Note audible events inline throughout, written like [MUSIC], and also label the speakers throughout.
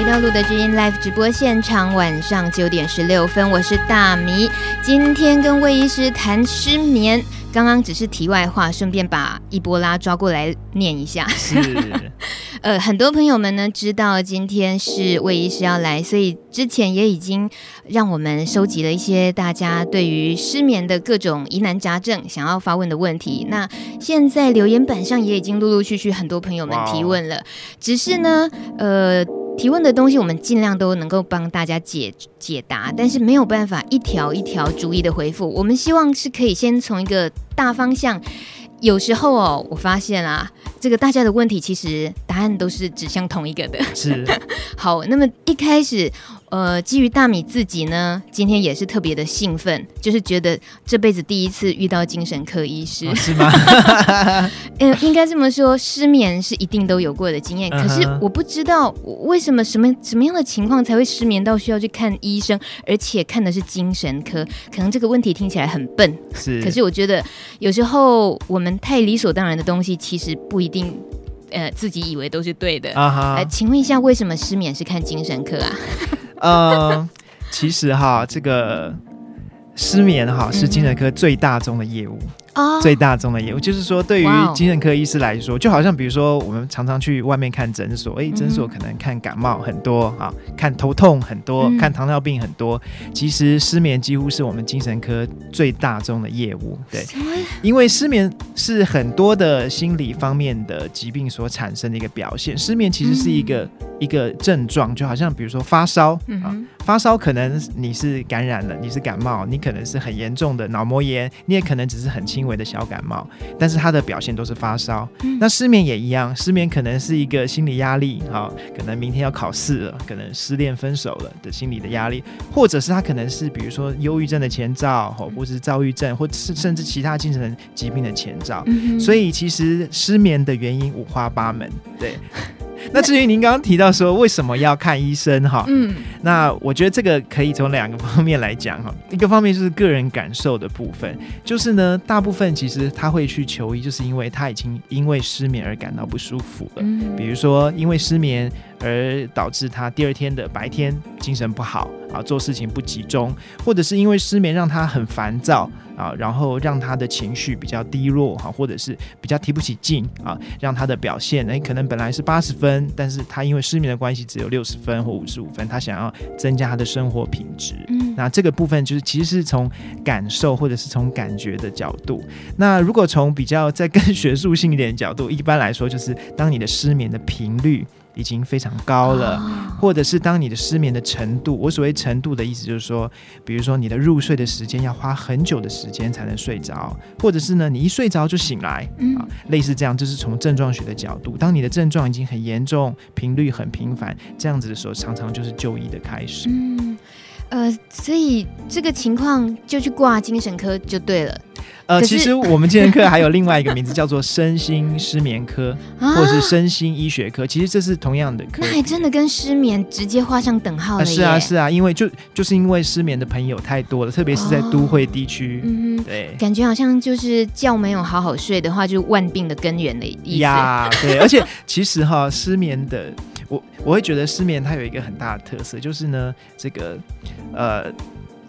Speaker 1: 回到路德之音 Live 直播现场，晚上九点十六分，我是大米。今天跟魏医师谈失眠，刚刚只是题外话，顺便把伊波拉抓过来念一下。
Speaker 2: 是，[LAUGHS]
Speaker 1: 呃，很多朋友们呢知道今天是魏医师要来，所以之前也已经让我们收集了一些大家对于失眠的各种疑难杂症想要发问的问题。那现在留言板上也已经陆陆续续很多朋友们提问了，只是呢，呃。提问的东西，我们尽量都能够帮大家解解答，但是没有办法一条一条逐一的回复。我们希望是可以先从一个大方向。有时候哦，我发现啊，这个大家的问题其实答案都是指向同一个的。
Speaker 2: 是。[LAUGHS]
Speaker 1: 好，那么一开始。呃，基于大米自己呢，今天也是特别的兴奋，就是觉得这辈子第一次遇到精神科医师，
Speaker 2: 哦、是吗？[LAUGHS]
Speaker 1: 呃，应该这么说，失眠是一定都有过的经验，可是我不知道为什么什么什么样的情况才会失眠到需要去看医生，而且看的是精神科。可能这个问题听起来很笨，
Speaker 2: 是，
Speaker 1: 可是我觉得有时候我们太理所当然的东西，其实不一定，呃，自己以为都是对的。啊、呃、请问一下，为什么失眠是看精神科啊？
Speaker 2: 呃，其实哈，这个失眠哈是精神科最大宗的业务。Oh, 最大宗的业务就是说，对于精神科医师来说就好像比如说，我们常常去外面看诊所，哎、欸，诊所可能看感冒很多啊，看头痛很多，嗯、看糖尿病很多。其实失眠几乎是我们精神科最大宗的业务，对，因为失眠是很多的心理方面的疾病所产生的一个表现。失眠其实是一个、嗯、一个症状，就好像比如说发烧、嗯、啊，发烧可能你是感染了，你是感冒，你可能是很严重的脑膜炎，你也可能只是很轻。微的小感冒，但是他的表现都是发烧。嗯。那失眠也一样，失眠可能是一个心理压力，哈，可能明天要考试了，可能失恋分手了的心理的压力，或者是他可能是比如说忧郁症的前兆，或是躁郁症，或是甚至其他精神疾病的前兆。嗯。所以其实失眠的原因五花八门，对。[LAUGHS] [LAUGHS] 那至于您刚刚提到说为什么要看医生哈，嗯，那我觉得这个可以从两个 [LAUGHS] 方面来讲哈，一个方面就是个人感受的部分，就是呢，大部分其实他会去求医，就是因为他已经因为失眠而感到不舒服了，比如说因为失眠。而导致他第二天的白天精神不好啊，做事情不集中，或者是因为失眠让他很烦躁啊，然后让他的情绪比较低落哈，或者是比较提不起劲啊，让他的表现诶，可能本来是八十分，但是他因为失眠的关系只有六十分或五十五分，他想要增加他的生活品质。嗯，那这个部分就是其实是从感受或者是从感觉的角度。那如果从比较再更学术性一点的角度，一般来说就是当你的失眠的频率。已经非常高了，或者是当你的失眠的程度，我所谓程度的意思就是说，比如说你的入睡的时间要花很久的时间才能睡着，或者是呢，你一睡着就醒来，啊，类似这样，就是从症状学的角度，当你的症状已经很严重，频率很频繁，这样子的时候，常常就是就医的开始。嗯，
Speaker 1: 呃，所以这个情况就去挂精神科就对了。
Speaker 2: 呃，其实我们精神科还有另外一个名字，叫做身心失眠科，或者是身心医学科。其实这是同样的科，
Speaker 1: 那还真的跟失眠直接画上等号了。
Speaker 2: 是啊，是啊，因为就就是因为失眠的朋友太多了，特别是在都会地区。嗯哼，对，
Speaker 1: 感觉好像就是觉没有好好睡的话，就是万病的根源的意思。
Speaker 2: 呀，对，而且其实哈，失眠的我我会觉得失眠它有一个很大的特色，就是呢，这个呃。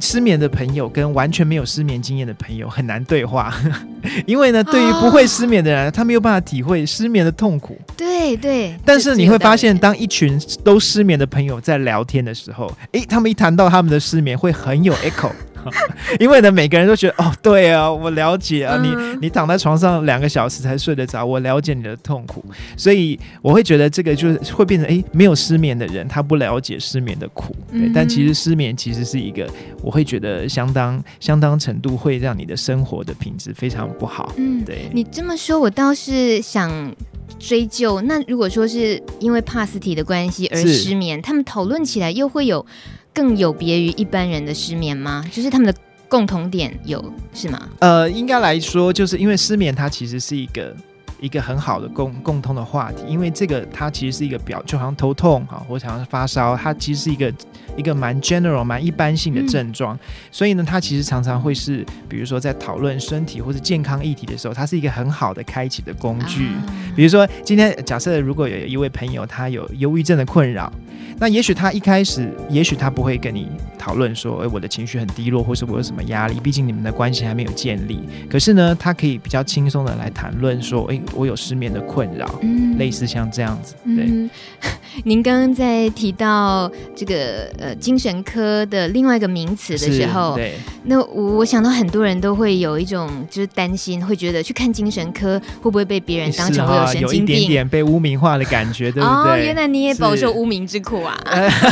Speaker 2: 失眠的朋友跟完全没有失眠经验的朋友很难对话，[LAUGHS] 因为呢，对于不会失眠的人，他没有办法体会失眠的痛苦。
Speaker 1: 对对。
Speaker 2: 但是你会发现，当一群都失眠的朋友在聊天的时候，诶，他们一谈到他们的失眠，会很有 echo。[LAUGHS] 因为呢，每个人都觉得哦，对啊，我了解啊，嗯、你你躺在床上两个小时才睡得着，我了解你的痛苦，所以我会觉得这个就是会变成哎，没有失眠的人他不了解失眠的苦，对，嗯、但其实失眠其实是一个，我会觉得相当相当程度会让你的生活的品质非常不好。嗯，对，
Speaker 1: 你这么说，我倒是想追究，那如果说是因为帕斯提的关系而失眠，他们讨论起来又会有。更有别于一般人的失眠吗？就是他们的共同点有是吗？
Speaker 2: 呃，应该来说，就是因为失眠，它其实是一个一个很好的共共通的话题，因为这个它其实是一个表，就好像头痛啊，或者好像发烧，它其实是一个一个蛮 general、蛮一般性的症状，嗯，所以呢，它其实常常会是，比如说在讨论身体或者健康议题的时候，它是一个很好的开启的工具。啊，比如说今天假设如果有一位朋友他有忧郁症的困扰。那也许他一开始，也许他不会跟你讨论说，哎，我的情绪很低落，或是我有什么压力。毕竟你们的关系还没有建立。可是呢，他可以比较轻松的来谈论说，哎，我有失眠的困扰，嗯，类似像这样子。对，
Speaker 1: 嗯、[LAUGHS] 您刚刚在提到这个呃精神科的另外一个名词的时候，
Speaker 2: 对，
Speaker 1: 那我我想到很多人都会有一种就是担心，会觉得去看精神科会不会被别人当成会有神经病，
Speaker 2: 有一点点被污名化的感觉，对不对？哦，
Speaker 1: 原来你也饱受污名之苦啊。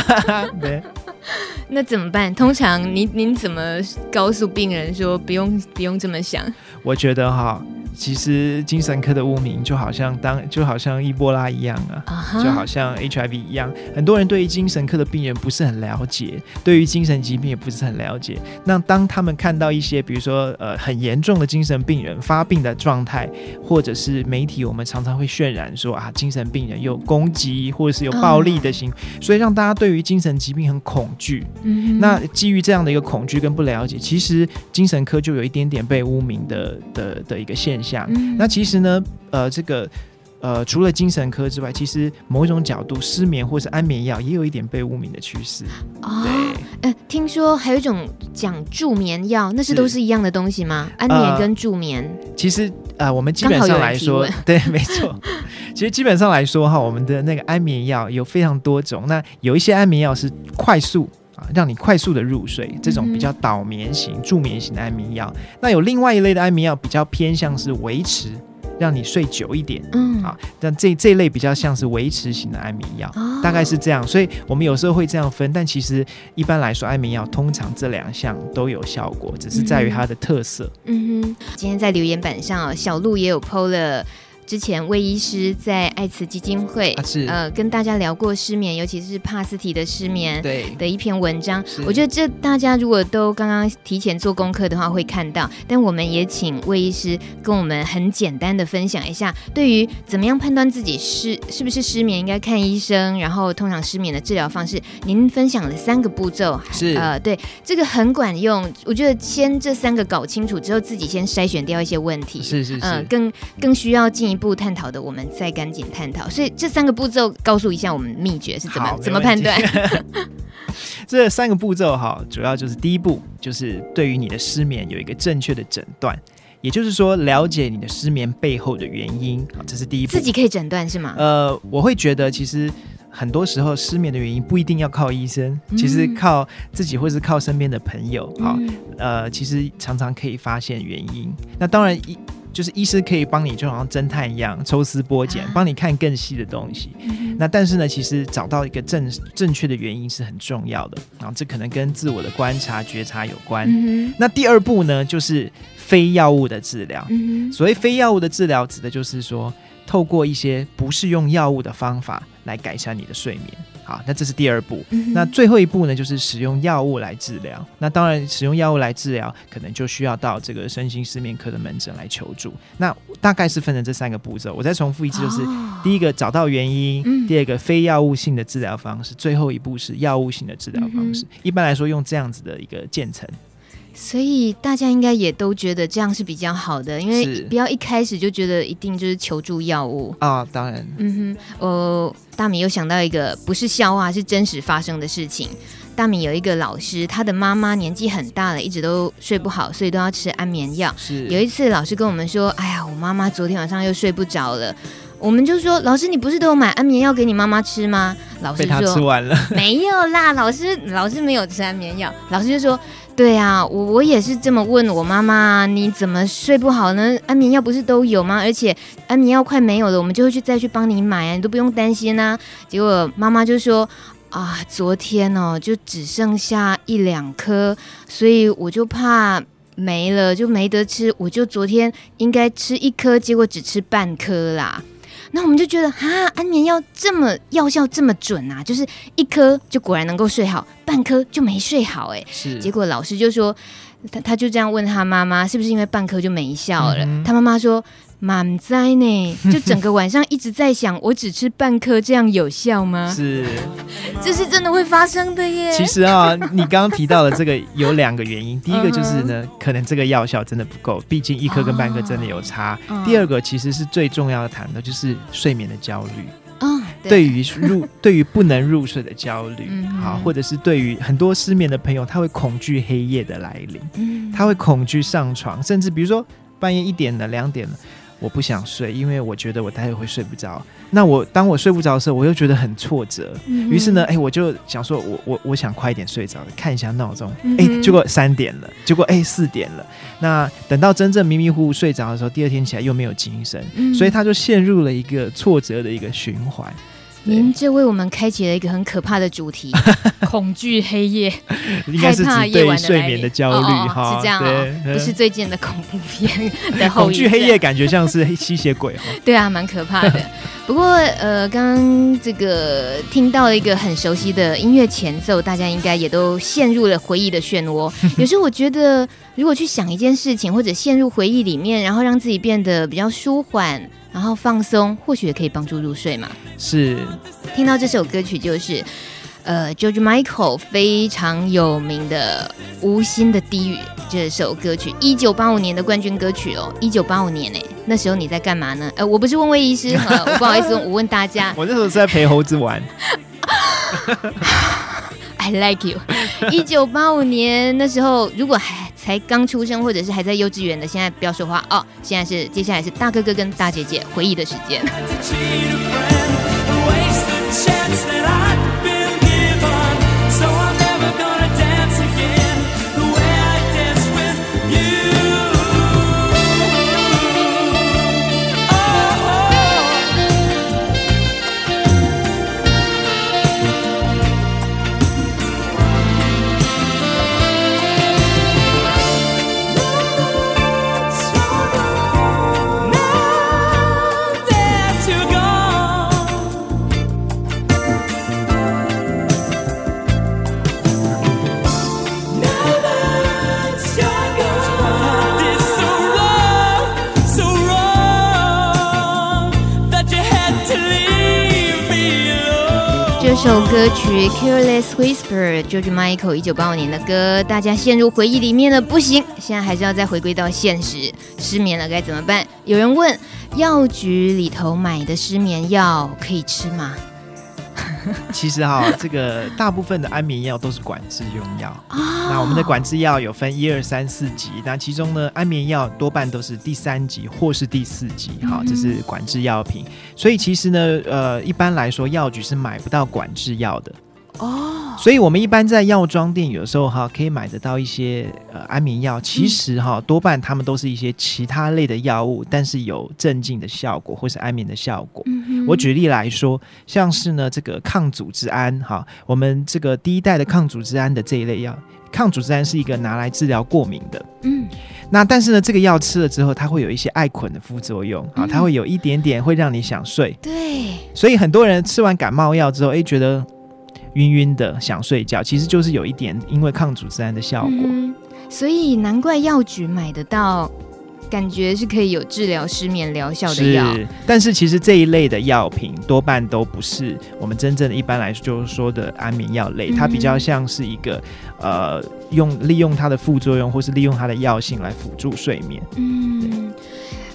Speaker 1: [LAUGHS]
Speaker 2: 对，[LAUGHS]
Speaker 1: 那怎么办？通常您您怎么告诉病人说不用不用这么想？
Speaker 2: 我觉得哈。其实精神科的污名就好像当就好像伊波拉一样啊，uh huh. 就好像 HIV 一样，很多人对于精神科的病人不是很了解，对于精神疾病也不是很了解。那当他们看到一些比如说呃很严重的精神病人发病的状态，或者是媒体我们常常会渲染说啊精神病人有攻击或者是有暴力的行为，uh huh. 所以让大家对于精神疾病很恐惧。嗯、uh，huh. 那基于这样的一个恐惧跟不了解，其实精神科就有一点点被污名的的的一个现象。嗯、那其实呢，呃，这个，呃，除了精神科之外，其实某一种角度，失眠或是安眠药也有一点被污名的趋势。
Speaker 1: 哦，对，呃，听说还有一种讲助眠药，那是都是一样的东西吗？安眠跟助眠？
Speaker 2: 呃、其实，呃，我们基本上来说，对，没错。其实基本上来说哈，我们的那个安眠药有非常多种。那有一些安眠药是快速。让你快速的入睡，这种比较导眠型、助眠型的安眠药。那有另外一类的安眠药，比较偏向是维持，让你睡久一点。嗯，啊，但这这一类比较像是维持型的安眠药，哦、大概是这样。所以我们有时候会这样分，但其实一般来说，安眠药通常这两项都有效果，只是在于它的特色。嗯哼，
Speaker 1: 今天在留言板上，小鹿也有 PO 了。之前魏医师在爱慈基金会，啊、呃，跟大家聊过失眠，尤其是帕斯提的失眠对的一篇文章。我觉得这大家如果都刚刚提前做功课的话，会看到。但我们也请魏医师跟我们很简单的分享一下，对于怎么样判断自己是是不是失眠，应该看医生，然后通常失眠的治疗方式，您分享了三个步骤，
Speaker 2: 是
Speaker 1: 呃，对，这个很管用。我觉得先这三个搞清楚之后，自己先筛选掉一些问题，
Speaker 2: 是是是，
Speaker 1: 呃、更更需要进一步。步探讨的，我们再赶紧探讨。所以这三个步骤，告诉一下我们秘诀是怎么怎么判断。[LAUGHS]
Speaker 2: 这三个步骤哈，主要就是第一步，就是对于你的失眠有一个正确的诊断，也就是说了解你的失眠背后的原因。好，这是第一步。
Speaker 1: 自己可以诊断是吗？
Speaker 2: 呃，我会觉得其实很多时候失眠的原因不一定要靠医生，嗯、其实靠自己或是靠身边的朋友。好，嗯、呃，其实常常可以发现原因。那当然一。就是医师可以帮你，就好像侦探一样抽丝剥茧，帮你看更细的东西。那但是呢，其实找到一个正正确的原因是很重要的。然后这可能跟自我的观察觉察有关。那第二步呢，就是非药物的治疗。所谓非药物的治疗，指的就是说，透过一些不是用药物的方法来改善你的睡眠。好，那这是第二步。嗯、那最后一步呢，就是使用药物来治疗。那当然，使用药物来治疗，可能就需要到这个身心失眠科的门诊来求助。那大概是分成这三个步骤。我再重复一次，就是、哦、第一个找到原因，嗯、第二个非药物性的治疗方式，最后一步是药物性的治疗方式。嗯、一般来说，用这样子的一个渐层。
Speaker 1: 所以大家应该也都觉得这样是比较好的，因为不要一开始就觉得一定就是求助药物
Speaker 2: 啊。当然，
Speaker 1: 嗯哼，呃，大米又想到一个不是笑话，是真实发生的事情。大米有一个老师，他的妈妈年纪很大了，一直都睡不好，所以都要吃安眠药。
Speaker 2: 是
Speaker 1: 有一次老师跟我们说：“哎呀，我妈妈昨天晚上又睡不着了。”我们就说：“老师，你不是都有买安眠药给你妈妈吃吗？”老师说：“被他
Speaker 2: 吃完了。”
Speaker 1: 没有啦，老师，老师没有吃安眠药。老师就说。对啊，我我也是这么问我妈妈，你怎么睡不好呢？安眠药不是都有吗？而且安眠药快没有了，我们就会去再去帮你买啊，你都不用担心啊。结果妈妈就说啊，昨天哦就只剩下一两颗，所以我就怕没了就没得吃，我就昨天应该吃一颗，结果只吃半颗啦。那我们就觉得哈，安眠药这么药效这么准啊，就是一颗就果然能够睡好，半颗就没睡好哎。是。结果老师就说，他他就这样问他妈妈，是不是因为半颗就没效了？嗯、他妈妈说。满栽呢，[LAUGHS] 就整个晚上一直在想，我只吃半颗，这样有效吗？[LAUGHS]
Speaker 2: 是，
Speaker 1: 这是真的会发生的耶。
Speaker 2: 其实啊，[LAUGHS] 你刚刚提到的这个有两个原因，第一个就是呢，可能这个药效真的不够，毕竟一颗跟半颗真的有差。第二个其实是最重要的谈的，就是睡眠的焦虑。对于入对于不能入睡的焦虑，好、嗯，或者是对于很多失眠的朋友，他会恐惧黑夜的来临，嗯、他会恐惧上床，甚至比如说半夜一点了、两点了。我不想睡，因为我觉得我待会会睡不着。那我当我睡不着的时候，我又觉得很挫折。于、嗯、是呢，哎，我就想说我，我我我想快一点睡着，看一下闹钟。哎、嗯，结果三点了，结果哎四点了。那等到真正迷迷糊糊睡着的时候，第二天起来又没有精神，嗯、所以他就陷入了一个挫折的一个循环。
Speaker 1: 您这为我们开启了一个很可怕的主题：[LAUGHS] 恐惧黑夜，
Speaker 2: 应该是指对睡眠的焦虑哈、哦哦，是这样、哦，
Speaker 1: 不是最近的恐怖片的后
Speaker 2: 恐惧黑夜，感觉像是吸血鬼哈。
Speaker 1: 对啊，蛮可怕的。[LAUGHS] 不过呃，刚刚这个听到了一个很熟悉的音乐前奏，大家应该也都陷入了回忆的漩涡。[LAUGHS] 有时候我觉得，如果去想一件事情，或者陷入回忆里面，然后让自己变得比较舒缓。然后放松，或许也可以帮助入睡嘛。
Speaker 2: 是，
Speaker 1: 听到这首歌曲就是，呃，George Michael 非常有名的《无心的低语》这首歌曲，一九八五年的冠军歌曲哦。一九八五年哎，那时候你在干嘛呢？呃，我不是问魏医师，[LAUGHS] 我不好意思，我问大家。[LAUGHS]
Speaker 2: 我那时候是在陪猴子玩。[LAUGHS]
Speaker 1: I like you。一九八五年那时候，如果还才刚出生或者是还在幼稚园的，现在不要说话哦。现在是接下来是大哥哥跟大姐姐回忆的时间。首歌曲《Careless Whisper》，George Michael 一九八五年的歌，大家陷入回忆里面了，不行，现在还是要再回归到现实，失眠了该怎么办？有人问，药局里头买的失眠药可以吃吗？[LAUGHS]
Speaker 2: 其实哈，这个大部分的安眠药都是管制用药。那我们的管制药有分一二三四级，那其中呢，安眠药多半都是第三级或是第四级。哈，这是管制药品。所以其实呢，呃，一般来说，药局是买不到管制药的。哦，所以我们一般在药妆店有时候哈可以买得到一些呃安眠药，其实哈多半他们都是一些其他类的药物，但是有镇静的效果或是安眠的效果。嗯、我举例来说，像是呢这个抗组织胺哈，我们这个第一代的抗组织胺的这一类药，抗组织胺是一个拿来治疗过敏的。嗯，那但是呢这个药吃了之后，它会有一些爱捆的副作用啊，它会有一点点会让你想睡。对，所以很多人吃完感冒药之后，哎觉得。晕晕的想睡觉，其实就是有一点因为抗组织胺的效果，嗯、
Speaker 1: 所以难怪药局买得到，感觉是可以有治疗失眠疗效的药。
Speaker 2: 但是其实这一类的药品多半都不是我们真正的一般来说就是说的安眠药类，嗯、它比较像是一个呃用利用它的副作用或是利用它的药性来辅助睡眠。嗯。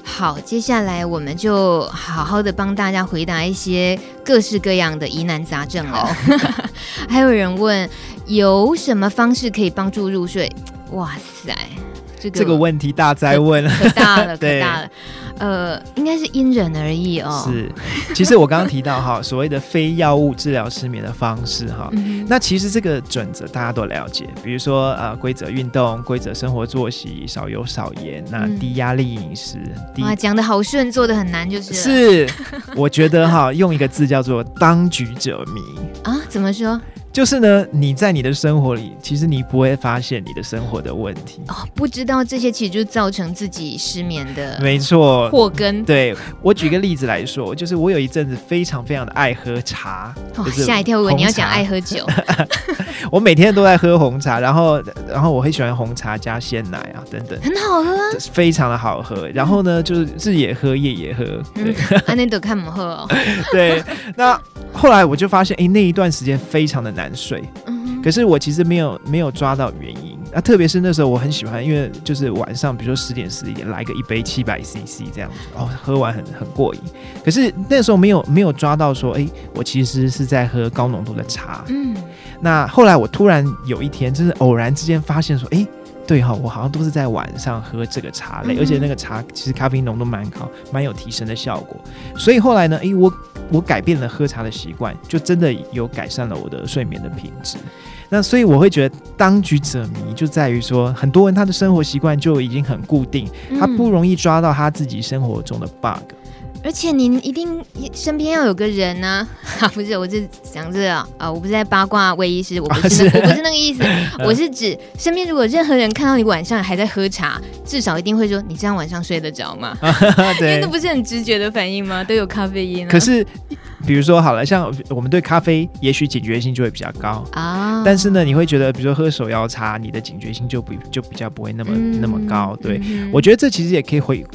Speaker 1: 好，接下来我们就好好的帮大家回答一些各式各样的疑难杂症哦。[LAUGHS] 还有人问，有什么方式可以帮助入睡？哇塞，这个
Speaker 2: 这个问题大灾问了，
Speaker 1: 可大了，[LAUGHS] 可大了。呃，应该是因人而异哦。
Speaker 2: 是，其实我刚刚提到哈，[LAUGHS] 所谓的非药物治疗失眠的方式哈，嗯、那其实这个准则大家都了解，比如说呃，规则运动、规则生活作息、少油少盐，那低压力饮食。嗯、
Speaker 1: 哇，讲的好顺，做的很难，就是。
Speaker 2: 是，我觉得哈，用一个字叫做当局者迷
Speaker 1: 啊，怎么说？
Speaker 2: 就是呢，你在你的生活里，其实你不会发现你的生活的问题
Speaker 1: 哦，不知道这些其实就造成自己失眠的，
Speaker 2: 没错，
Speaker 1: 祸根。
Speaker 2: 对，我举个例子来说，就是我有一阵子非常非常的爱喝茶，吓、哦、一跳，我以为你要讲爱喝酒。[LAUGHS] 我每天都在喝红茶，然后然后我很喜欢红茶加鲜奶啊等等，
Speaker 1: 很好喝，
Speaker 2: 非常的好喝。然后呢，就是日也喝，夜也喝，对，
Speaker 1: 安内都看不喝哦。[LAUGHS]
Speaker 2: 对，那后来我就发现，哎，那一段时间非常的难。难睡，可是我其实没有没有抓到原因，那特别是那时候我很喜欢，因为就是晚上，比如说十点十一点来个一杯七百 CC 这样子，哦，喝完很很过瘾。可是那时候没有没有抓到说，哎，我其实是在喝高浓度的茶。嗯，那后来我突然有一天，就是偶然之间发现说，哎。对哈，我好像都是在晚上喝这个茶类，嗯、而且那个茶其实咖啡因浓度蛮高，蛮有提升的效果。所以后来呢，诶，我我改变了喝茶的习惯，就真的有改善了我的睡眠的品质。那所以我会觉得当局者迷，就在于说，很多人他的生活习惯就已经很固定，他不容易抓到他自己生活中的 bug。
Speaker 1: 而且您一定身边要有个人呢，[LAUGHS] 啊，不是，我是讲这个啊，我不是在八卦魏医师，我不是，那个，我不是那个意思，[LAUGHS] 我是指身边如果任何人看到你晚上还在喝茶，至少一定会说你这样晚上睡得着吗？[LAUGHS] 对，因为那不是很直觉的反应吗？都有咖啡因。
Speaker 2: 可是，比如说好了，像我们对咖啡也许警觉性就会比较高啊，但是呢，你会觉得比如说喝手摇茶，你的警觉性就不就比较不会那么、嗯、那么高。对、嗯、我觉得这其实也可以回。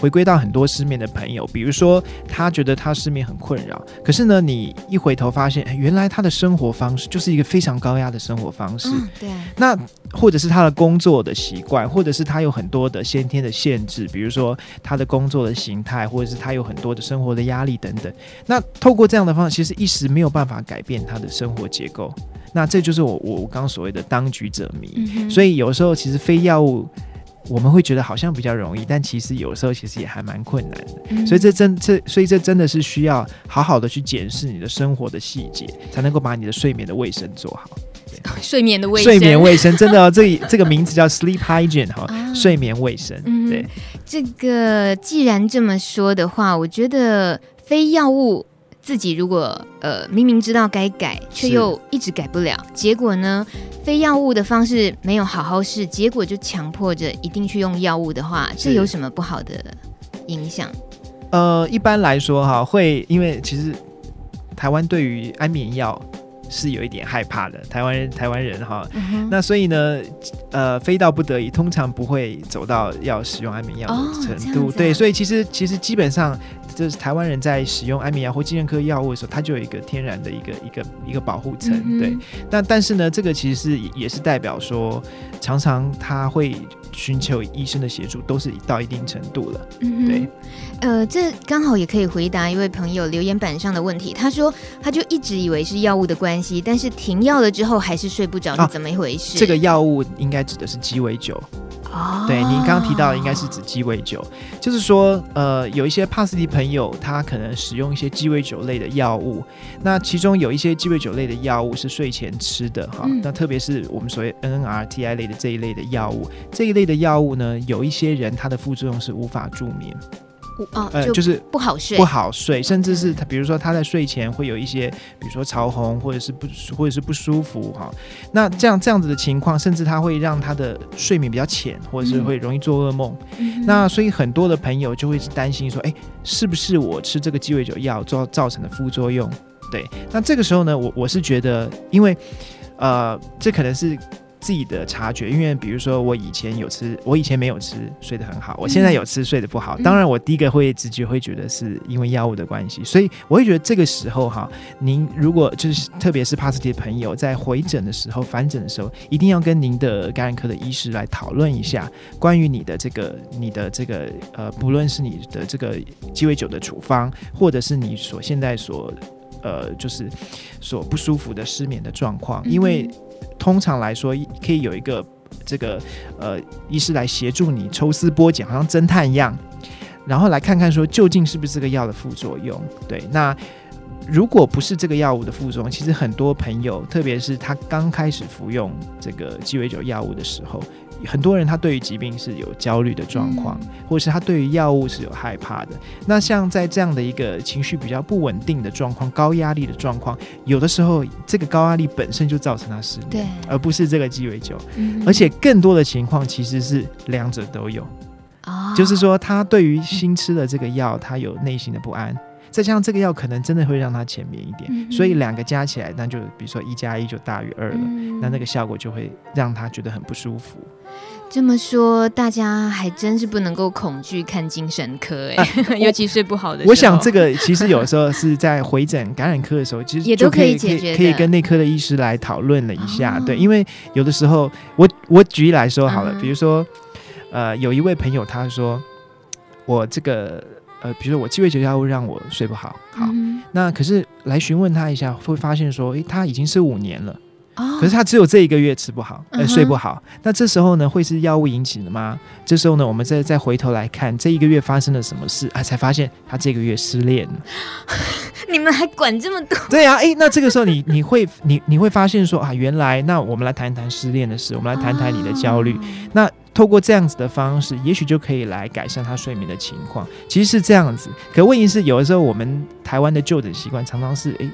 Speaker 2: 回归到很多失眠的朋友，比如说他觉得他失眠很困扰，可是呢，你一回头发现，原来他的生活方式就是一个非常高压的生活方式。嗯，对。那或者是他的工作的习惯，或者是他有很多的先天的限制，比如说他的工作的形态，或者是他有很多的生活的压力等等。那透过这样的方式，其实一时没有办法改变他的生活结构。那这就是我我刚刚所谓的当局者迷。嗯。所以有时候其实非药物。我们会觉得好像比较容易，但其实有时候其实也还蛮困难的。嗯、所以这真这，所以这真的是需要好好的去检视你的生活的细节，才能够把你的睡眠的卫生做好。[LAUGHS]
Speaker 1: 睡眠的卫生，
Speaker 2: 睡眠卫生真的、哦，[LAUGHS] 这这个名字叫 sleep hygiene 哈、哦，睡眠卫生。对、嗯，
Speaker 1: 这个既然这么说的话，我觉得非药物。自己如果呃明明知道该改，却又一直改不了，结果呢，非药物的方式没有好好试，结果就强迫着一定去用药物的话，这有什么不好的影响？
Speaker 2: 呃，一般来说哈，会因为其实台湾对于安眠药是有一点害怕的，台湾人台湾人哈，嗯、那所以呢，呃，非到不得已，通常不会走到要使用安眠药的程度，哦啊、对，所以其实其实基本上。就是台湾人在使用安眠药或精神科药物的时候，它就有一个天然的一个一个一个保护层，嗯、对。但但是呢，这个其实是也是代表说，常常他会寻求医生的协助，都是到一定程度了，嗯、对。
Speaker 1: 呃，这刚好也可以回答一位朋友留言板上的问题。他说，他就一直以为是药物的关系，但是停药了之后还是睡不着，是怎么一回事？啊、这个药物应该指的是鸡尾酒。哦，对，您刚刚提到的应该是指鸡尾酒，就是说，呃，有一些帕斯蒂朋友，他可能使用一些鸡尾酒类的药物，那其中有一些鸡尾酒类的药物是睡前吃的哈，嗯、那特别是我们所谓 NNRTI 类的这一类的药物，这一类的药物呢，有一些人他的副作用是无法助眠。哦，呃，就是不好睡，
Speaker 2: 不好睡，甚至是他，比如说他在睡前会有一些，比如说潮红，或者是不，或者是不舒服哈。那这样这样子的情况，甚至他会让他的睡眠比较浅，或者是会容易做噩梦。嗯、那所以很多的朋友就会担心说，哎，是不是我吃这个鸡尾酒药造造成的副作用？对，那这个时候呢，我我是觉得，因为呃，这可能是。自己的察觉，因为比如说我以前有吃，我以前没有吃，睡得很好。我现在有吃，睡得不好。当然，我第一个会直觉会觉得是因为药物的关系，所以我会觉得这个时候哈，您如果就是特别是帕斯蒂的朋友在回诊的时候、返诊的时候，一定要跟您的感染科的医师来讨论一下关于你的这个、你的这个呃，不论是你的这个鸡尾酒的处方，或者是你所现在所呃，就是所不舒服的失眠的状况，因为。通常来说，可以有一个这个呃医师来协助你抽丝剥茧，好像侦探一样，然后来看看说究竟是不是这个药的副作用。对，那如果不是这个药物的副作用，其实很多朋友，特别是他刚开始服用这个鸡尾酒药物的时候。很多人他对于疾病是有焦虑的状况，嗯、或者是他对于药物是有害怕的。那像在这样的一个情绪比较不稳定的状况、高压力的状况，有的时候这个高压力本身就造成他失眠，而不是这个鸡尾酒。嗯、而且更多的情况其实是两者都有，哦、就是说他对于新吃的这个药，他有内心的不安。再加上这个药可能真的会让他浅眠一点，嗯、所以两个加起来，那就比如说一加一就大于二了，嗯、那那个效果就会让他觉得很不舒服。
Speaker 1: 这么说，大家还真是不能够恐惧看精神科哎、欸，啊、[LAUGHS] 尤其睡不好的时候。
Speaker 2: 我想这个其实有时候是在回诊感染科的时候，其实
Speaker 1: 也都可以解决，
Speaker 2: 可以跟内科的医师来讨论了一下。哦、对，因为有的时候，我我举例来说好了，嗯、比如说，呃，有一位朋友他说，我这个呃，比如说我鸡尾酒药物让我睡不好，好，嗯、那可是来询问他一下，会发现说，诶，他已经是五年了。可是他只有这一个月吃不好，呃，睡不好。Uh. 那这时候呢，会是药物引起的吗？这时候呢，我们再再回头来看这一个月发生了什么事啊？才发现他这个月失恋了。[LAUGHS]
Speaker 1: 你们还管这么多？[LAUGHS]
Speaker 2: 对呀，啊，哎，那这个时候你你会你你会发现说啊，原来那我们来谈谈失恋的事，我们来谈谈你的焦虑。Oh. 那透过这样子的方式，也许就可以来改善他睡眠的情况。其实是这样子，可问题是有的时候我们台湾的就诊习惯常常是哎。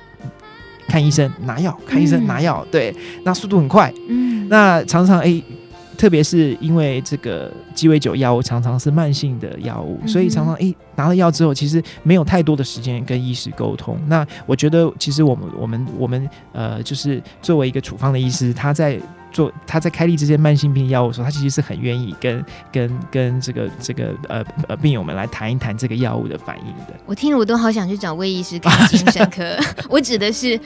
Speaker 2: 看医生拿药，看医生拿药，嗯、对，那速度很快。嗯，那常常诶、欸，特别是因为这个鸡尾酒药物常常是慢性的药物，嗯、所以常常诶、欸，拿了药之后，其实没有太多的时间跟医师沟通。那我觉得，其实我们我们我们呃，就是作为一个处方的医师，他在。做他在开立这些慢性病药物的时候，他其实是很愿意跟跟跟这个这个呃呃病友们来谈一谈这个药物的反应的。
Speaker 1: 我听了我都好想去找魏医师看精神科。[LAUGHS] 我指的是，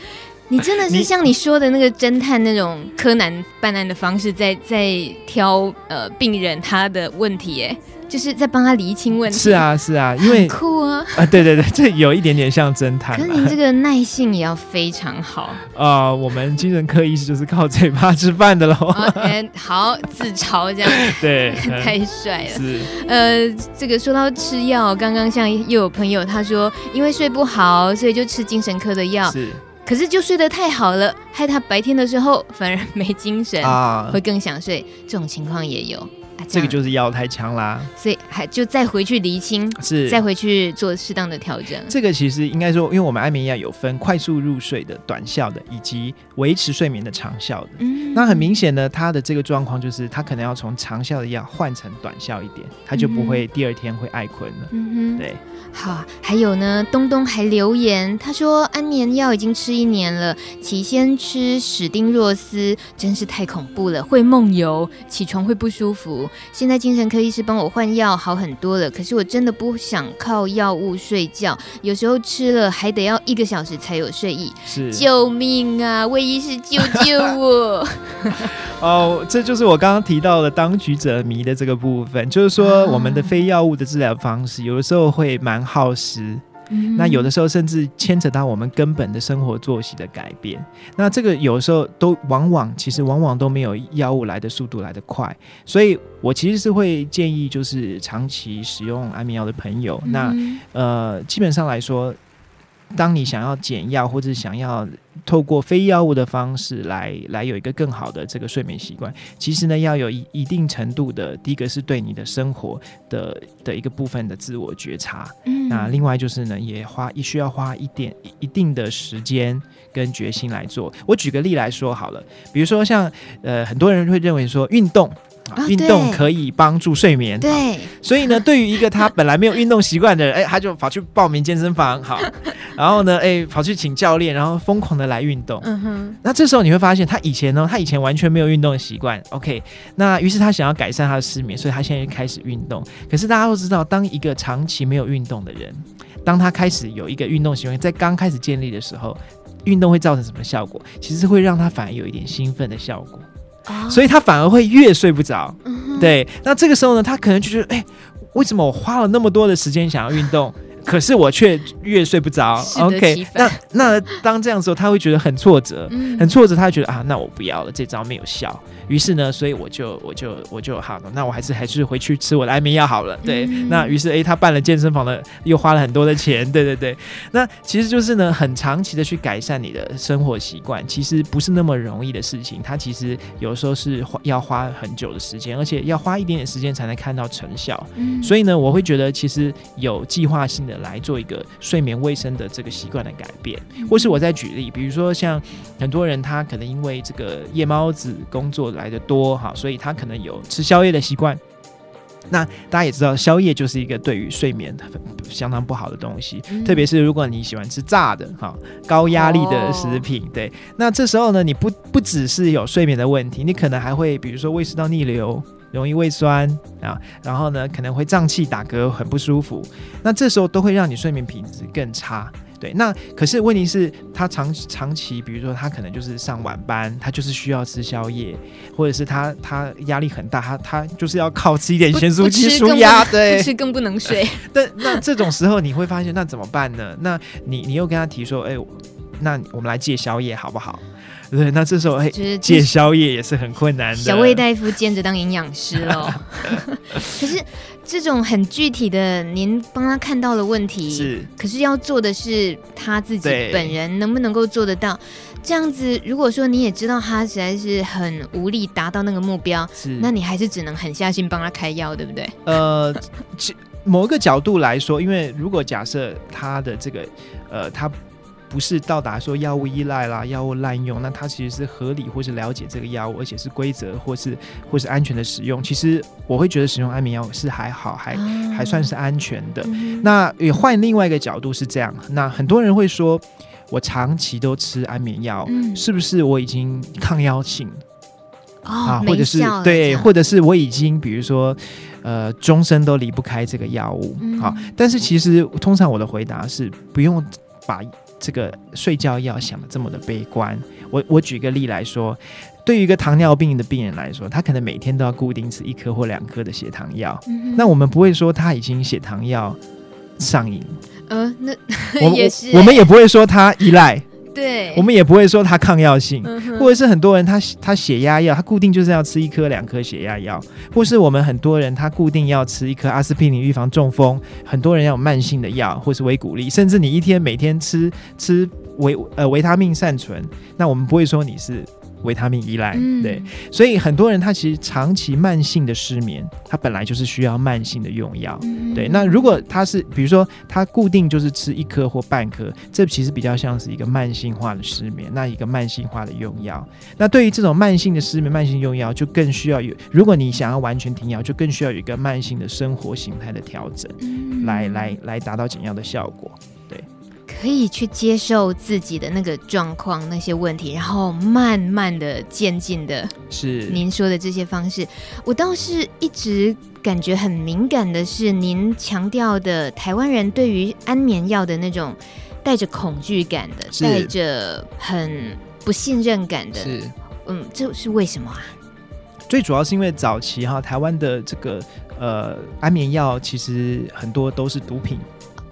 Speaker 1: 你真的是像你说的那个侦探那种柯南办案的方式在，在在挑呃病人他的问题，哎。就是在帮他厘清问题。
Speaker 2: 是啊，是啊，因为
Speaker 1: 酷啊！
Speaker 2: 啊，对对对，这有一点点像侦探。
Speaker 1: 可是你这个耐性也要非常好 [LAUGHS]
Speaker 2: 啊、呃！我们精神科医师就是靠嘴巴吃饭的喽。
Speaker 1: OK，好，自嘲这样，[LAUGHS]
Speaker 2: 对，[LAUGHS]
Speaker 1: 太帅了。
Speaker 2: 是，
Speaker 1: 呃，这个说到吃药，刚刚像又有朋友他说，因为睡不好，所以就吃精神科的药。
Speaker 2: 是，
Speaker 1: 可是就睡得太好了，害他白天的时候反而没精神啊，会更想睡。这种情况也有。
Speaker 2: 啊、这，这个就是药太强啦，
Speaker 1: 所以还就再回去厘清，
Speaker 2: 是
Speaker 1: 再回去做适当的调整。
Speaker 2: 这个其实应该说，因为我们安眠药有分快速入睡的短效的，以及维持睡眠的长效的。嗯，那很明显呢，他的这个状况就是他可能要从长效的药换成短效一点，他就不会第二天会爱困了。嗯哼，对。
Speaker 1: 好，还有呢，东东还留言，他说安眠药已经吃一年了，起先吃史丁若斯，真是太恐怖了，会梦游，起床会不舒服。现在精神科医师帮我换药，好很多了。可是我真的不想靠药物睡觉，有时候吃了还得要一个小时才有睡意，
Speaker 2: 是
Speaker 1: 救命啊！魏医师救救我！[LAUGHS]
Speaker 2: 哦，这就是我刚刚提到的当局者迷的这个部分，就是说我们的非药物的治疗方式，有的时候会蛮耗时。那有的时候甚至牵扯到我们根本的生活作息的改变，那这个有的时候都往往其实往往都没有药物来的速度来得快，所以我其实是会建议就是长期使用安眠药的朋友，那呃基本上来说。当你想要减药，或者想要透过非药物的方式来来有一个更好的这个睡眠习惯，其实呢，要有一一定程度的，第一个是对你的生活的的一个部分的自我觉察。嗯，那另外就是呢，也花也需要花一点一定的时间跟决心来做。我举个例来说好了，比如说像呃很多人会认为说运动。运动可以帮助睡眠，
Speaker 1: 对，
Speaker 2: 所以呢，[LAUGHS] 对于一个他本来没有运动习惯的人，哎，他就跑去报名健身房，好，[LAUGHS] 然后呢，哎，跑去请教练，然后疯狂的来运动。嗯哼，那这时候你会发现，他以前呢，他以前完全没有运动的习惯，OK，那于是他想要改善他的失眠，所以他现在就开始运动。可是大家都知道，当一个长期没有运动的人，当他开始有一个运动习惯，在刚开始建立的时候，运动会造成什么效果？其实会让他反而有一点兴奋的效果。所以他反而会越睡不着，嗯、对。那这个时候呢，他可能就觉得，哎，为什么我花了那么多的时间想要运动，[LAUGHS] 可是我却越睡不着？OK，那那当这样的时候，他会觉得很挫折，嗯、很挫折，他会觉得啊，那我不要了，这招没有效。于是呢，所以我就我就我就好了，那我还是还是回去吃我的安眠药好了。对，嗯、那于是诶，他办了健身房的，又花了很多的钱。对对对，[LAUGHS] 那其实就是呢，很长期的去改善你的生活习惯，其实不是那么容易的事情。它其实有时候是花要花很久的时间，而且要花一点点时间才能看到成效。嗯、所以呢，我会觉得其实有计划性的来做一个睡眠卫生的这个习惯的改变，或是我再举例，比如说像很多人他可能因为这个夜猫子工作。来的多哈，所以他可能有吃宵夜的习惯。那大家也知道，宵夜就是一个对于睡眠相当不好的东西，嗯、特别是如果你喜欢吃炸的哈，高压力的食品。哦、对，那这时候呢，你不不只是有睡眠的问题，你可能还会比如说胃食道逆流。容易胃酸啊，然后呢可能会胀气、打嗝，很不舒服。那这时候都会让你睡眠品质更差。对，那可是问题是，他长长期，比如说他可能就是上晚班，他就是需要吃宵夜，或者是他他压力很大，他他就是要靠吃一点咸酥鸡舒压，对，
Speaker 1: 不吃更不能 [LAUGHS] 睡。
Speaker 2: 但那这种时候你会发现，那怎么办呢？那你你又跟他提说，哎，那我们来戒宵夜好不好？对，那这时候哎，戒宵夜也是很困难的。
Speaker 1: 小魏大夫兼着当营养师喽。[LAUGHS] 可是这种很具体的，您帮他看到的问题是，可是要做的是他自己本人能不能够做得到？这样子，如果说你也知道他实在是很无力达到那个目标，是，那你还是只能狠下心帮他开药，对不对？
Speaker 2: 呃，某一个角度来说，因为如果假设他的这个呃他。不是到达说药物依赖啦，药物滥用，那它其实是合理或是了解这个药物，而且是规则或是或是安全的使用。其实我会觉得使用安眠药是还好，还、啊、还算是安全的。嗯、那也换另外一个角度是这样，那很多人会说，我长期都吃安眠药，嗯、是不是我已经抗药性、
Speaker 1: 哦、啊？
Speaker 2: 或者是对，或者是我已经比如说呃终身都离不开这个药物？好、嗯，但是其实通常我的回答是不用把。这个睡觉要想的这么的悲观，我我举个例来说，对于一个糖尿病的病人来说，他可能每天都要固定吃一颗或两颗的血糖药，嗯、那我们不会说他已经血糖药上瘾，
Speaker 1: 呃，那 [LAUGHS]
Speaker 2: 我
Speaker 1: 也是、欸
Speaker 2: 我，我们也不会说他依赖。
Speaker 1: 对，
Speaker 2: 我们也不会说它抗药性，嗯、或者是很多人他他血压药，他固定就是要吃一颗两颗血压药，或是我们很多人他固定要吃一颗阿司匹林预防中风，很多人要有慢性的药，或是维骨力，甚至你一天每天吃吃维呃维他命善存，那我们不会说你是。维他命依赖，嗯、对，所以很多人他其实长期慢性的失眠，他本来就是需要慢性的用药，嗯、对。那如果他是比如说他固定就是吃一颗或半颗，这其实比较像是一个慢性化的失眠，那一个慢性化的用药。那对于这种慢性的失眠、慢性用药，就更需要有，如果你想要完全停药，就更需要有一个慢性的生活形态的调整，嗯、来来来达到减药的效果。
Speaker 1: 可以去接受自己的那个状况、那些问题，然后慢慢的、渐进的，是您说的这些方式。我倒是一直感觉很敏感的是，您强调的台湾人对于安眠药的那种带着恐惧感的、带着很不信任感的。是，嗯，这是为什么啊？
Speaker 2: 最主要是因为早期哈，台湾的这个呃安眠药其实很多都是毒品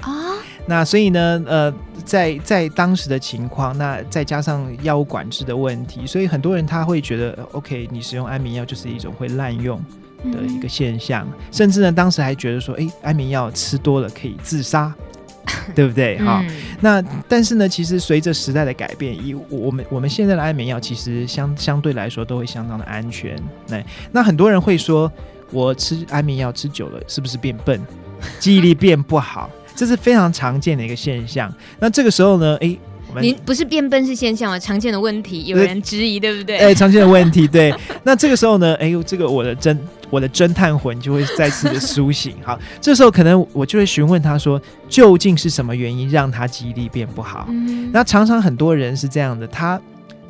Speaker 2: 啊。那所以呢，呃，在在当时的情况，那再加上药物管制的问题，所以很多人他会觉得，OK，你使用安眠药就是一种会滥用的一个现象，嗯、甚至呢，当时还觉得说，哎、欸，安眠药吃多了可以自杀，[LAUGHS] 对不对？哈、嗯，那但是呢，其实随着时代的改变，以我们我们现在的安眠药其实相相对来说都会相当的安全。那那很多人会说，我吃安眠药吃久了，是不是变笨，记忆力变不好？这是非常常见的一个现象。那这个时候呢，哎，
Speaker 1: 您不是变笨是现象啊？常见的问题，有人质疑，对，不对？
Speaker 2: 哎，常见的问题，对。那这个时候呢，哎呦，这个我的侦我的侦探魂就会再次的苏醒。好，这时候可能我就会询问他说，究竟是什么原因让他记忆力变不好？嗯、那常常很多人是这样的，他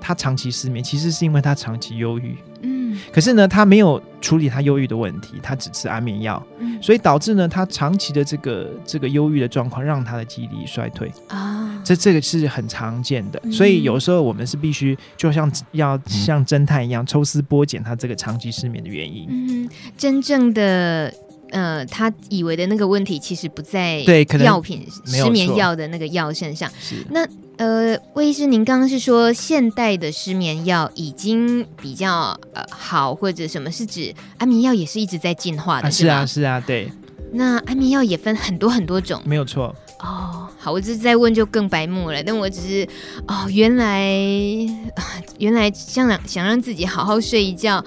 Speaker 2: 他长期失眠，其实是因为他长期忧郁。嗯，可是呢，他没有处理他忧郁的问题，他只吃安眠药，嗯，所以导致呢，他长期的这个这个忧郁的状况，让他的记忆力衰退。啊，这这个是很常见的，嗯，所以有时候我们是必须就像要像侦探一样抽丝剥茧他这个长期失眠的原因，
Speaker 1: 嗯，真正的。呃，他以为的那个问题其实不在药品失眠药的那个药身上。是。那呃，魏医师，您刚刚是说现代的失眠药已经比较呃好，或者什么是指安眠药也是一直在进化的？
Speaker 2: 是啊，是啊，对。
Speaker 1: 那安眠药也分很多很多种，
Speaker 2: 没有错。
Speaker 1: 哦，好，我这次再问就更白目了。但我只是哦，原来原来想让想让自己好好睡一觉。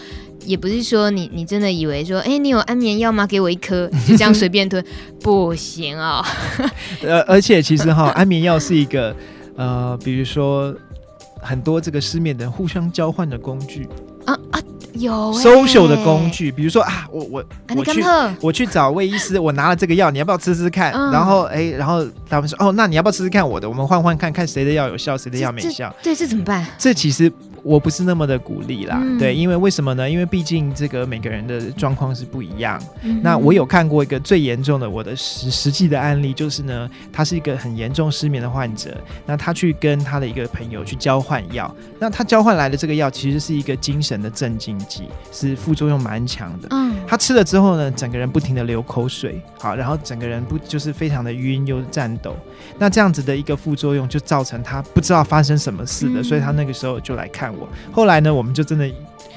Speaker 1: 也不是说你你真的以为说，哎、欸，你有安眠药吗？给我一颗，[LAUGHS] 就这样随便吞，不行啊、哦。[LAUGHS]
Speaker 2: 呃，而且其实哈，安眠药是一个呃，比如说很多这个失眠的人互相交换的工具啊啊。有 social 的工具，比如说啊，我我我去我去找魏医师，我拿了这个药，你要不要吃吃看？然后哎，然后他们说哦，那你要不要吃吃看我的？我们换换看看谁的药有效，谁的药没效？
Speaker 1: 对，这怎么办？
Speaker 2: 这其实我不是那么的鼓励啦，嗯、对，因为为什么呢？因为毕竟这个每个人的状况是不一样。嗯、那我有看过一个最严重的我的实实际的案例，就是呢，他是一个很严重失眠的患者，那他去跟他的一个朋友去交换药，那他交换来的这个药其实是一个精神的镇静剂，是副作用蛮强的。嗯，他吃了之后呢，整个人不停的流口水，好，然后整个人不就是非常的晕又颤抖，那这样子的一个副作用就造成他不知道发生什么事的，嗯、所以他那个时候就来看我。后来呢，我们就真的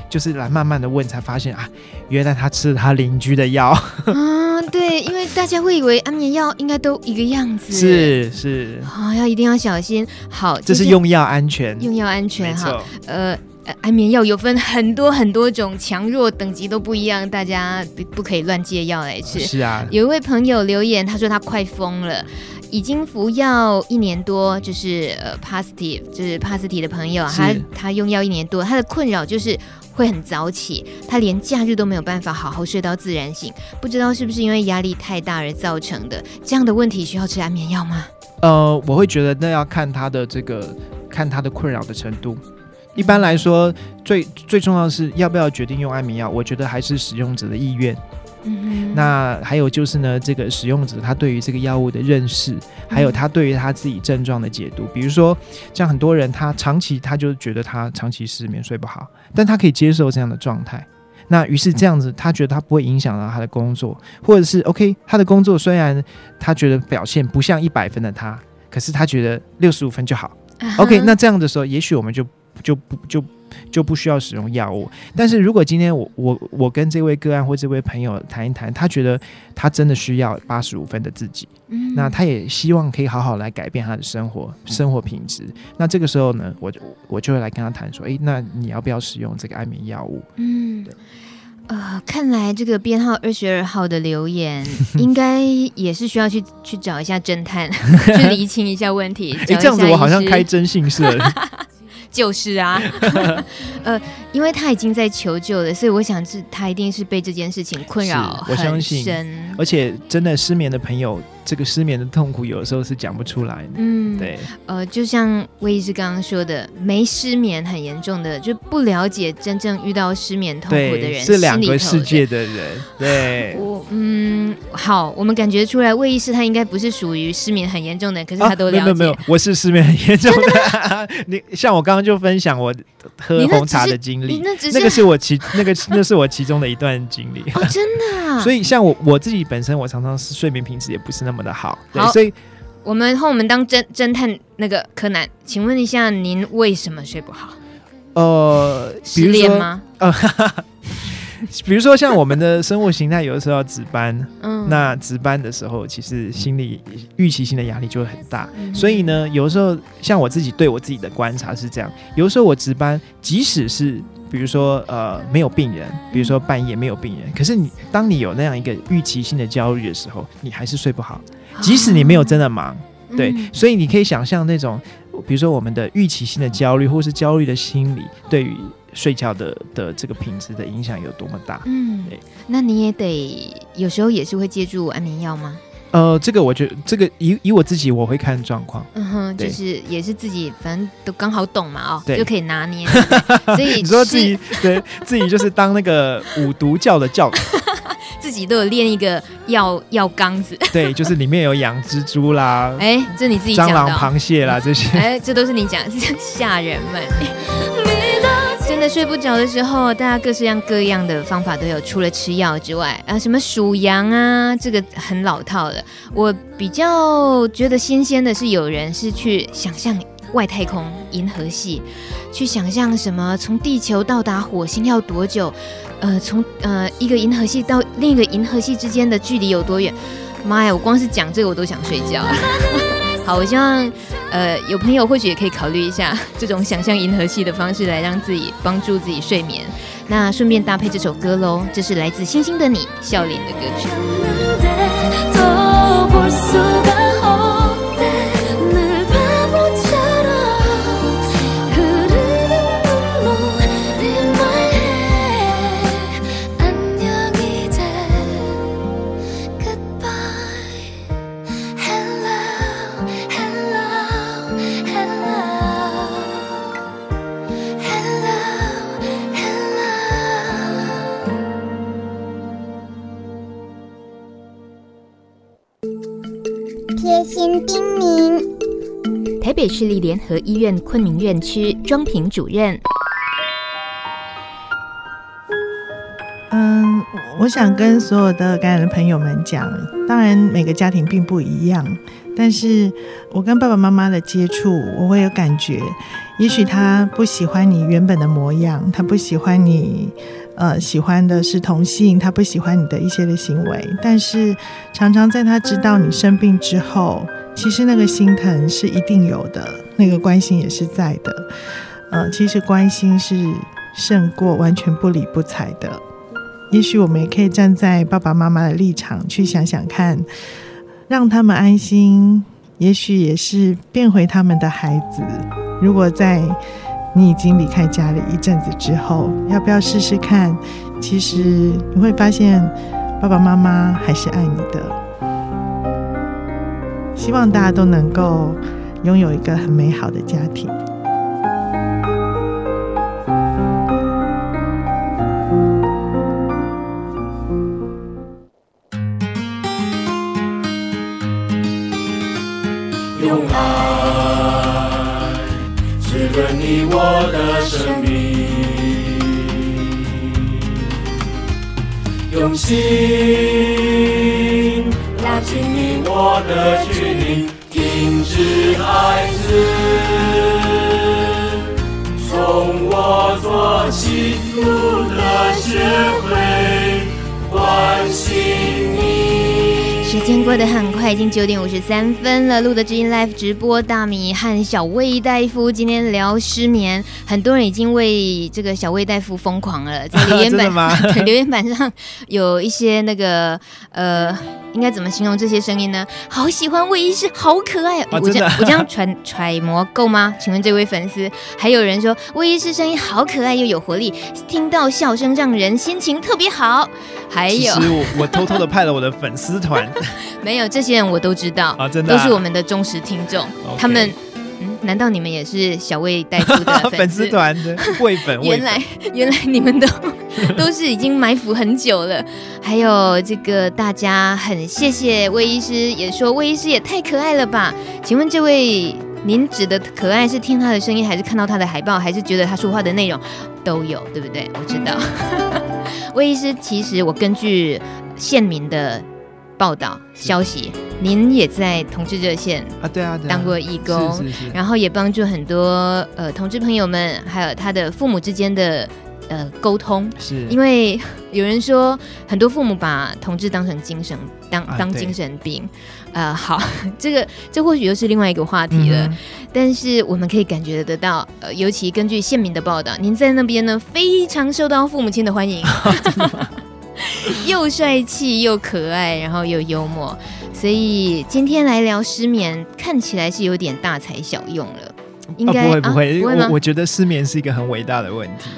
Speaker 2: 就是来慢慢的问，才发现啊，原来他吃了他邻居的药。
Speaker 1: 嗯，[LAUGHS] 对，因为大家会以为安眠药应该都一个样子，
Speaker 2: 是是，
Speaker 1: 啊、哦，要一定要小心。好，
Speaker 2: 这是用药安全，
Speaker 1: 用药安全哈。
Speaker 2: 错
Speaker 1: 呃，安眠药有分很多很多种，强弱等级都不一样，大家不不可以乱借药来吃。
Speaker 2: 是啊，
Speaker 1: 有一位朋友留言，他说他快疯了。已经服药一年多，就是呃，positive，就是 positive 的朋友，他他用药一年多，他的困扰就是会很早起，他连假日都没有办法好好睡到自然醒，不知道是不是因为压力太大而造成的。这样的问题需要吃安眠药吗？
Speaker 2: 呃，我会觉得那要看他的这个，看他的困扰的程度。一般来说，最最重要的是要不要决定用安眠药，我觉得还是使用者的意愿。嗯，那还有就是呢，这个使用者他对于这个药物的认识，还有他对于他自己症状的解读，比如说像很多人他长期他就觉得他长期失眠睡不好，但他可以接受这样的状态，那于是这样子他觉得他不会影响到他的工作，或者是 OK 他的工作虽然他觉得表现不像一百分的他，可是他觉得六十五分就好，OK 那这样的时候也许我们就就不就。就就不需要使用药物，但是如果今天我我我跟这位个案或这位朋友谈一谈，他觉得他真的需要八十五分的自己，嗯，那他也希望可以好好来改变他的生活生活品质，那这个时候呢，我就我就会来跟他谈说，诶，那你要不要使用这个安眠药物？嗯，对，
Speaker 1: 呃，看来这个编号二十二号的留言 [LAUGHS] 应该也是需要去去找一下侦探，[LAUGHS] 去厘清一下问题。诶，
Speaker 2: 这样子我好像开征信社了。[LAUGHS]
Speaker 1: 就是啊，[LAUGHS] 呃，因为他已经在求救了，所以我想是他一定是被这件事情困扰很深，
Speaker 2: 我相信，而且真的失眠的朋友。这个失眠的痛苦有的时候是讲不出来的。嗯，对，
Speaker 1: 呃，就像魏医师刚刚说的，没失眠很严重的，就不了解真正遇到失眠痛苦的人，
Speaker 2: 是两个世界的人。对，
Speaker 1: 我嗯，好，我们感觉出来，魏医师他应该不是属于失眠很严重的，可是他都了解。
Speaker 2: 啊、没有没有，我是失眠很严重的。[LAUGHS] 你像我刚刚就分享我喝红茶的经历，那，那个是我其那个那是我其中的一段经历。[LAUGHS]
Speaker 1: 哦，真的啊。
Speaker 2: 所以像我我自己本身，我常常是睡眠品质也不是那么。的好，对，好，所以
Speaker 1: 我们和我们当侦侦探那个柯南，请问一下，您为什么睡不好？
Speaker 2: 呃，
Speaker 1: 失恋吗？呃，[LAUGHS] [LAUGHS]
Speaker 2: 比如说像我们的生物形态，有的时候要值班，嗯，那值班的时候，其实心理预期性的压力就会很大，嗯、所以呢，有的时候像我自己对我自己的观察是这样，有的时候我值班，即使是。比如说，呃，没有病人，比如说半夜没有病人，可是你当你有那样一个预期性的焦虑的时候，你还是睡不好，即使你没有真的忙，对，嗯、所以你可以想象那种，比如说我们的预期性的焦虑，或是焦虑的心理，对于睡觉的的这个品质的影响有多么大。嗯，对，
Speaker 1: 那你也得有时候也是会借助安眠药吗？
Speaker 2: 呃，这个我觉得，这个以以我自己，我会看状况。
Speaker 1: 嗯哼，就是也是自己，反正都刚好懂嘛，哦，
Speaker 2: 对
Speaker 1: 就可以拿捏。[LAUGHS] 所以
Speaker 2: 你说自己对自己就是当那个五毒教的教，[LAUGHS]
Speaker 1: 自己都有练一个药药缸子。[LAUGHS]
Speaker 2: 对，就是里面有养蜘蛛啦，
Speaker 1: 哎，这你自己讲的。
Speaker 2: 蟑螂、螃蟹啦这些，
Speaker 1: 哎，这都是你讲的，吓人们。在睡不着的时候，大家各式样各样的方法都有，除了吃药之外，啊，什么数羊啊，这个很老套的。我比较觉得新鲜的是，有人是去想象外太空、银河系，去想象什么从地球到达火星要多久，呃，从呃一个银河系到另一个银河系之间的距离有多远。妈呀，我光是讲这个我都想睡觉。[LAUGHS] 好，我希望，呃，有朋友或许也可以考虑一下 [LAUGHS] 这种想象银河系的方式，来让自己帮助自己睡眠。那顺便搭配这首歌喽，这是来自星星的你笑脸的歌曲。
Speaker 3: 心叮咛。
Speaker 1: 台北市立联合医院昆明院区庄平主任。
Speaker 4: 嗯，我想跟所有的感染的朋友们讲，当然每个家庭并不一样，但是我跟爸爸妈妈的接触，我会有感觉，也许他不喜欢你原本的模样，他不喜欢你。呃，喜欢的是同性，他不喜欢你的一些的行为，但是常常在他知道你生病之后，其实那个心疼是一定有的，那个关心也是在的。呃，其实关心是胜过完全不理不睬的。也许我们也可以站在爸爸妈妈的立场去想想看，让他们安心，也许也是变回他们的孩子。如果在你已经离开家里一阵子之后，要不要试试看？其实你会发现，爸爸妈妈还是爱你的。希望大家都能够拥有一个很美好的家庭。
Speaker 5: 用爱滋润你我的生命，用心拉近你我的距离，停止孩子，从我做起，路的学会关心你。
Speaker 1: 时间过得很快，已经九点五十三分了。露德知音 Live 直播，大米和小魏大夫今天聊失眠，很多人已经为这个小魏大夫疯狂了，在留言板 [LAUGHS] [LAUGHS] 留言板上有一些那个呃，应该怎么形容这些声音呢？好喜欢魏医师，好可爱。啊、我这样我这样揣揣摩够吗？请问这位粉丝，还有人说魏医师声音好可爱又有活力，听到笑声让人心情特别好。还有，其实
Speaker 2: 我我偷偷的派了我的粉丝团。[LAUGHS]
Speaker 1: 没有，这些人我都知道啊，真的、啊、都是我们的忠实听众。他们，嗯，难道你们也是小魏大夫的 [LAUGHS] 粉丝团的 [LAUGHS] 魏粉？原来，原来你们都 [LAUGHS] 都是已经埋伏很久了。还有这个，大家很谢谢魏医师，也说魏医师也太可爱了吧？请问这位，您指的可爱是听他的声音，还是看到他的海报，还是觉得他说话的内容都有，对不对？我知道，[LAUGHS] 魏医师，其实我根据县民的。报道消息，您也在同志热线
Speaker 2: 啊，对啊，
Speaker 1: 当过义工，然后也帮助很多呃同志朋友们，还有他的父母之间的呃沟通。
Speaker 2: 是，
Speaker 1: 因为 [LAUGHS] 有人说很多父母把同志当成精神当当精神病，啊、呃，好，[LAUGHS] 这个这或许又是另外一个话题了。嗯、但是我们可以感觉得到，呃，尤其根据县民的报道，您在那边呢非常受到父母亲的欢迎。[LAUGHS] 又帅气又可爱，然后又幽默，所以今天来聊失眠，看起来是有点大材小用了。应该、
Speaker 2: 哦、不会不会，
Speaker 1: 啊、不会
Speaker 2: 我我觉得失眠是一个很伟大的问题，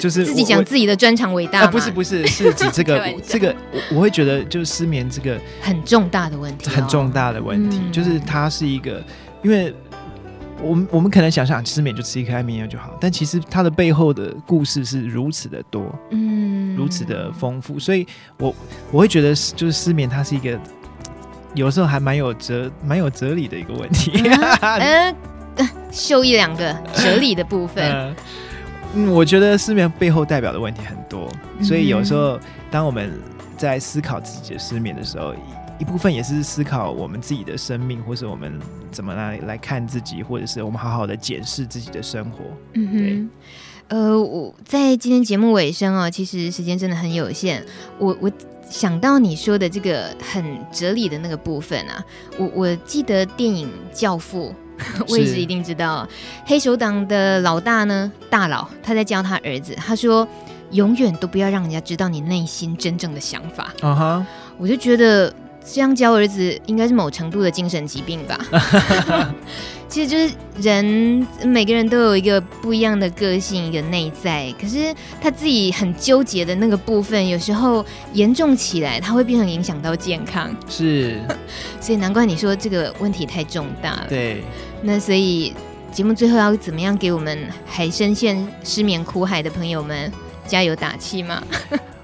Speaker 2: 就是
Speaker 1: 自己讲自己的专长伟大、
Speaker 2: 啊。不是不是，是指这个 [LAUGHS] 这个，我我会觉得就是失眠这个
Speaker 1: 很重大的问题、哦，
Speaker 2: 很重大的问题，嗯、就是它是一个，因为。我们我们可能想想失眠就吃一颗安眠药就好，但其实它的背后的故事是如此的多，嗯，如此的丰富，所以我我会觉得就是失眠它是一个有时候还蛮有哲蛮有哲理的一个问题，
Speaker 1: 嗯，[LAUGHS] 呃，秀一两个哲理的部分，[LAUGHS]
Speaker 2: 嗯，我觉得失眠背后代表的问题很多，所以有时候当我们在思考自己的失眠的时候。一部分也是思考我们自己的生命，或是我们怎么来来看自己，或者是我们好好的检视自己的生活。嗯。
Speaker 1: 呃，我在今天节目尾声哦，其实时间真的很有限。我我想到你说的这个很哲理的那个部分啊，我我记得电影《教父》，[LAUGHS] 我也是一定知道，黑手党的老大呢，大佬他在教他儿子，他说永远都不要让人家知道你内心真正的想法。啊哈，我就觉得。这样教儿子应该是某程度的精神疾病吧？[LAUGHS] 其实就是人每个人都有一个不一样的个性，一个内在。可是他自己很纠结的那个部分，有时候严重起来，他会变成影响到健康。
Speaker 2: 是，[LAUGHS]
Speaker 1: 所以难怪你说这个问题太重大了。
Speaker 2: 对，
Speaker 1: 那所以节目最后要怎么样给我们还深陷失眠苦海的朋友们加油打气吗？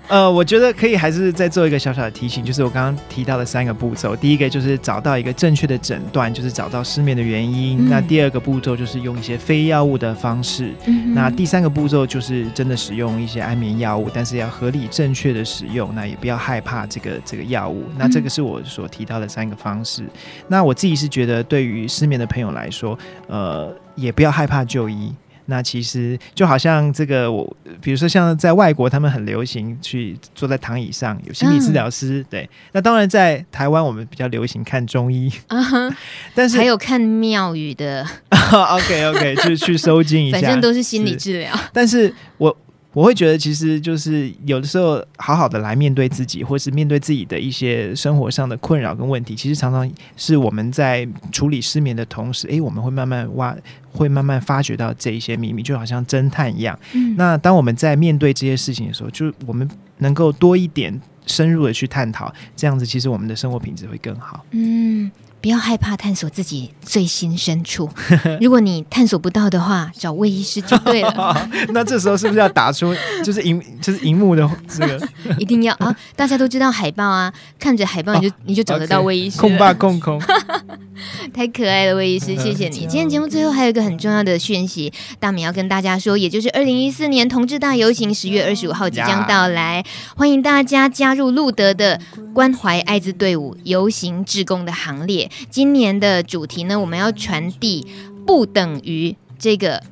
Speaker 2: 呃，我觉得可以还是再做一个小小的提醒，就是我刚刚提到的三个步骤。第一个就是找到一个正确的诊断，就是找到失眠的原因。嗯、那第二个步骤就是用一些非药物的方式。嗯、那第三个步骤就是真的使用一些安眠药物，但是要合理正确的使用，那也不要害怕这个这个药物。那这个是我所提到的三个方式。嗯、那我自己是觉得，对于失眠的朋友来说，呃，也不要害怕就医。那其实就好像这个，我比如说像在外国，他们很流行去坐在躺椅上，有心理治疗师。嗯、对，那当然在台湾，我们比较流行看中医，[LAUGHS] 但是
Speaker 1: 还有看庙宇的。[LAUGHS]
Speaker 2: OK OK，就是去收进 [LAUGHS] 一下，
Speaker 1: 反正都是心理治疗。
Speaker 2: 但是我。我会觉得，其实就是有的时候，好好的来面对自己，或是面对自己的一些生活上的困扰跟问题，其实常常是我们在处理失眠的同时，诶，我们会慢慢挖，会慢慢发掘到这一些秘密，就好像侦探一样。嗯。那当我们在面对这些事情的时候，就我们能够多一点深入的去探讨，这样子，其实我们的生活品质会更好。
Speaker 1: 嗯。不要害怕探索自己最心深处。[LAUGHS] 如果你探索不到的话，找魏医师就对了。[LAUGHS]
Speaker 2: 那这时候是不是要打出就是荧就是荧幕的这个？[LAUGHS]
Speaker 1: 一定要啊！大家都知道海报啊，看着海报你就、哦、你就找得到魏医师。
Speaker 2: 空吧空空，[LAUGHS]
Speaker 1: 太可爱了，魏医师，谢谢你。今天节目最后还有一个很重要的讯息，大米要跟大家说，也就是二零一四年同志大游行十月二十五号即将到来，欢迎大家加入路德的关怀艾滋队伍游行志工的行列。今年的主题呢，我们要传递不等于这个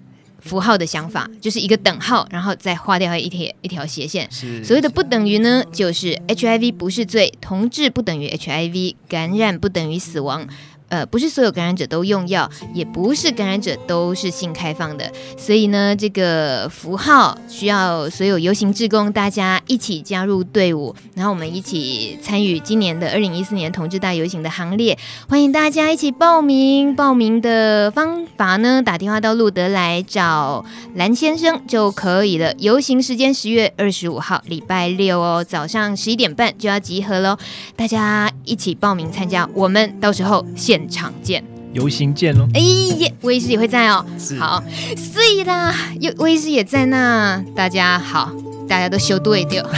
Speaker 1: 符号的想法，就是一个等号，然后再划掉一条一条斜线。所谓的不等于呢，就是 HIV 不是罪，同志不等于 HIV，感染不等于死亡。呃，不是所有感染者都用药，也不是感染者都是性开放的，所以呢，这个符号需要所有游行志工大家一起加入队伍，然后我们一起参与今年的二零一四年同志大游行的行列。欢迎大家一起报名，报名的方法呢，打电话到路德来找蓝先生就可以了。游行时间十月二十五号礼拜六哦，早上十一点半就要集合喽，大家一起报名参加，我们到时候现场见，
Speaker 2: 游行见喽！
Speaker 1: 哎耶，魏医师也会在哦。好，所以啦，有魏医师也在那，大家好，大家都修对掉。[LAUGHS]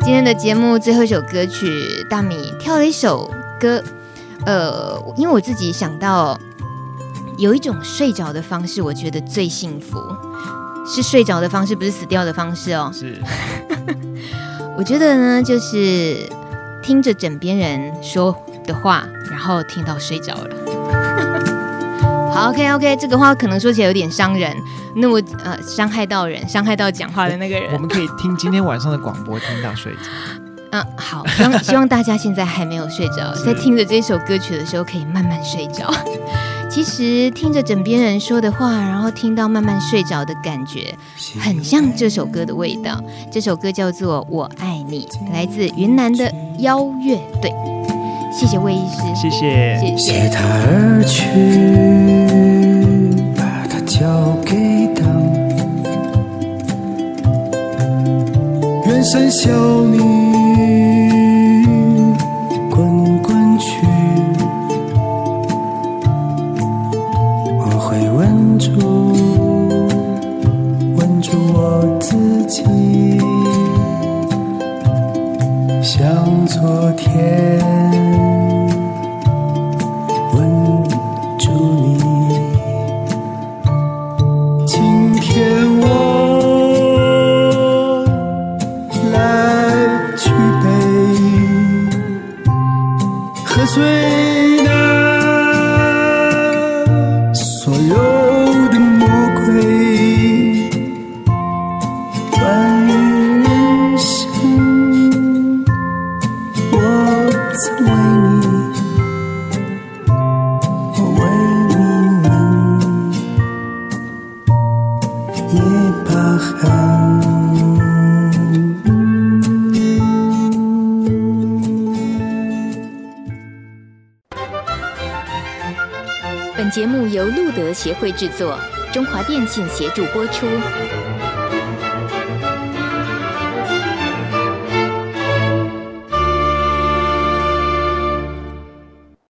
Speaker 1: Okay. 今天的节目最后一首歌曲，大米跳了一首歌。呃，因为我自己想到有一种睡着的方式，我觉得最幸福，是睡着的方式，不是死掉的方式哦。是，[LAUGHS] 我觉得呢，就是听着枕边人说的话，然后听到睡着了。[LAUGHS] 好，OK OK，这个话可能说起来有点伤人，那我呃伤害到人，伤害到讲话的那个人。
Speaker 2: 我们可以听今天晚上的广播，听到睡着。[LAUGHS]
Speaker 1: 嗯，好，希望希望大家现在还没有睡着，在听着这首歌曲的时候可以慢慢睡着。[LAUGHS] 其实听着枕边人说的话，然后听到慢慢睡着的感觉，很像这首歌的味道。这首歌叫做《我爱你》，来自云南的妖乐队。谢谢魏医师，
Speaker 2: 谢谢，
Speaker 6: 谢他而去，把他交给党，远山小米。
Speaker 7: 协会制作，中华电信协助播出。